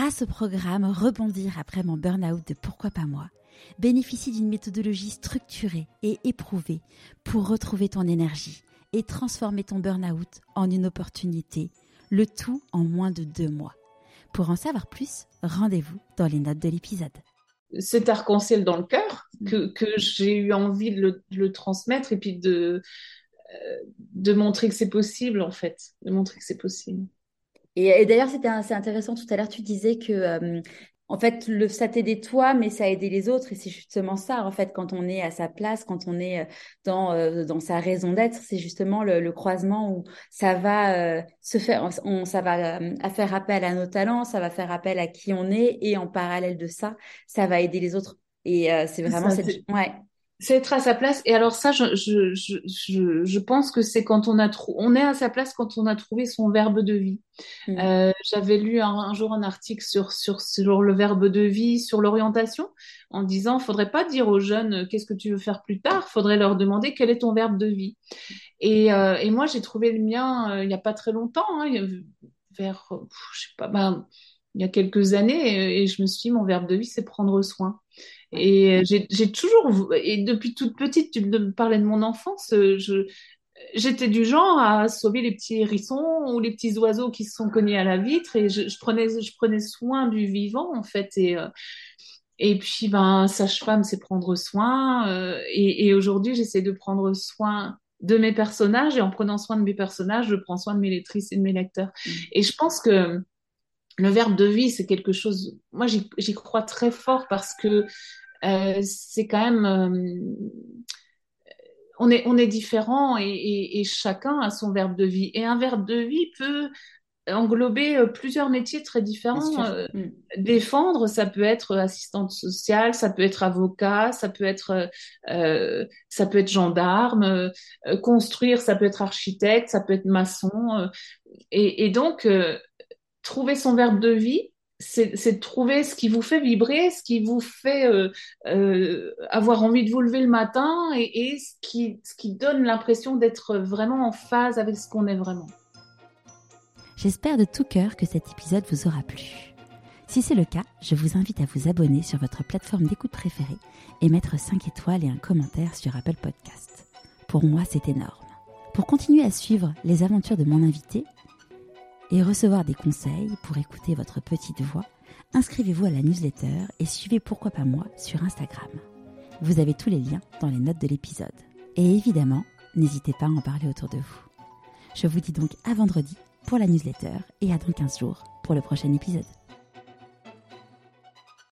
grâce au programme Rebondir après mon burn-out de Pourquoi pas moi, bénéficie d'une méthodologie structurée et éprouvée pour retrouver ton énergie et transformer ton burn-out en une opportunité, le tout en moins de deux mois. Pour en savoir plus, rendez-vous dans les notes de l'épisode. Cet arc-en-ciel dans le cœur que, j'ai eu envie de le, transmettre et puis de, euh, de montrer que c'est possible en fait, de montrer que c'est possible. Et, d'ailleurs, c'était assez intéressant tout à l'heure, tu disais que euh, en fait, le, ça t'aidait toi, mais ça aidait les autres. Et c'est justement ça, en fait, quand on est à sa place, quand on est euh, dans, euh, dans sa raison d'être, c'est justement le, croisement où ça va se faire, on, ça va faire appel à nos talents, ça va faire appel à qui on est, et en parallèle de ça, ça va aider les autres. Et c'est vraiment cette, ouais, c'est être à sa place. Et alors ça, je, je, je, je pense que c'est quand on a on est à sa place quand on a trouvé son verbe de vie. Mm. Euh, J'avais lu un, jour un article sur, sur, sur le verbe de vie, sur l'orientation, en disant, faudrait pas dire aux jeunes euh, qu'est-ce que tu veux faire plus tard, faudrait leur demander quel est ton verbe de vie. Et, euh, et moi, j'ai trouvé le mien euh, il n'y a pas très longtemps, hein, vers, je sais pas, ben, il y a quelques années, et je me suis dit, mon verbe de vie, c'est prendre soin. Et j'ai toujours, et depuis toute petite, tu me parlais de mon enfance, je, j'étais du genre à sauver les petits hérissons ou les petits oiseaux qui se sont cognés à la vitre et je, je prenais, je prenais soin du vivant en fait. Et, euh, et puis, ben, sage-femme, c'est prendre soin. Euh, et, et aujourd'hui, j'essaie de prendre soin de mes personnages et en prenant soin de mes personnages, je prends soin de mes lectrices et de mes lecteurs. Mmh. Et je pense que le verbe de vie, c'est quelque chose. Moi, j'y crois très fort parce que euh, c'est quand même. Euh, on est, on est différent et, chacun a son verbe de vie. Et un verbe de vie peut englober euh, plusieurs métiers très différents. Mm. Défendre, ça peut être assistante sociale, ça peut être avocat, ça peut être ça peut être gendarme. construire, ça peut être architecte, ça peut être maçon. et, et, donc trouver son verbe de vie, c'est de trouver ce qui vous fait vibrer, ce qui vous fait euh, euh, avoir envie de vous lever le matin et, ce, qui, ce qui donne l'impression d'être vraiment en phase avec ce qu'on est vraiment. J'espère de tout cœur que cet épisode vous aura plu. Si c'est le cas, je vous invite à vous abonner sur votre plateforme d'écoute préférée et mettre 5 étoiles et un commentaire sur Apple Podcast. Pour moi, c'est énorme. Pour continuer à suivre les aventures de mon invité, et recevoir des conseils pour écouter votre petite voix, inscrivez-vous à la newsletter et suivez Pourquoi pas moi sur Instagram. Vous avez tous les liens dans les notes de l'épisode. Et évidemment, n'hésitez pas à en parler autour de vous. Je vous dis donc à vendredi pour la newsletter et à dans 15 jours pour le prochain épisode.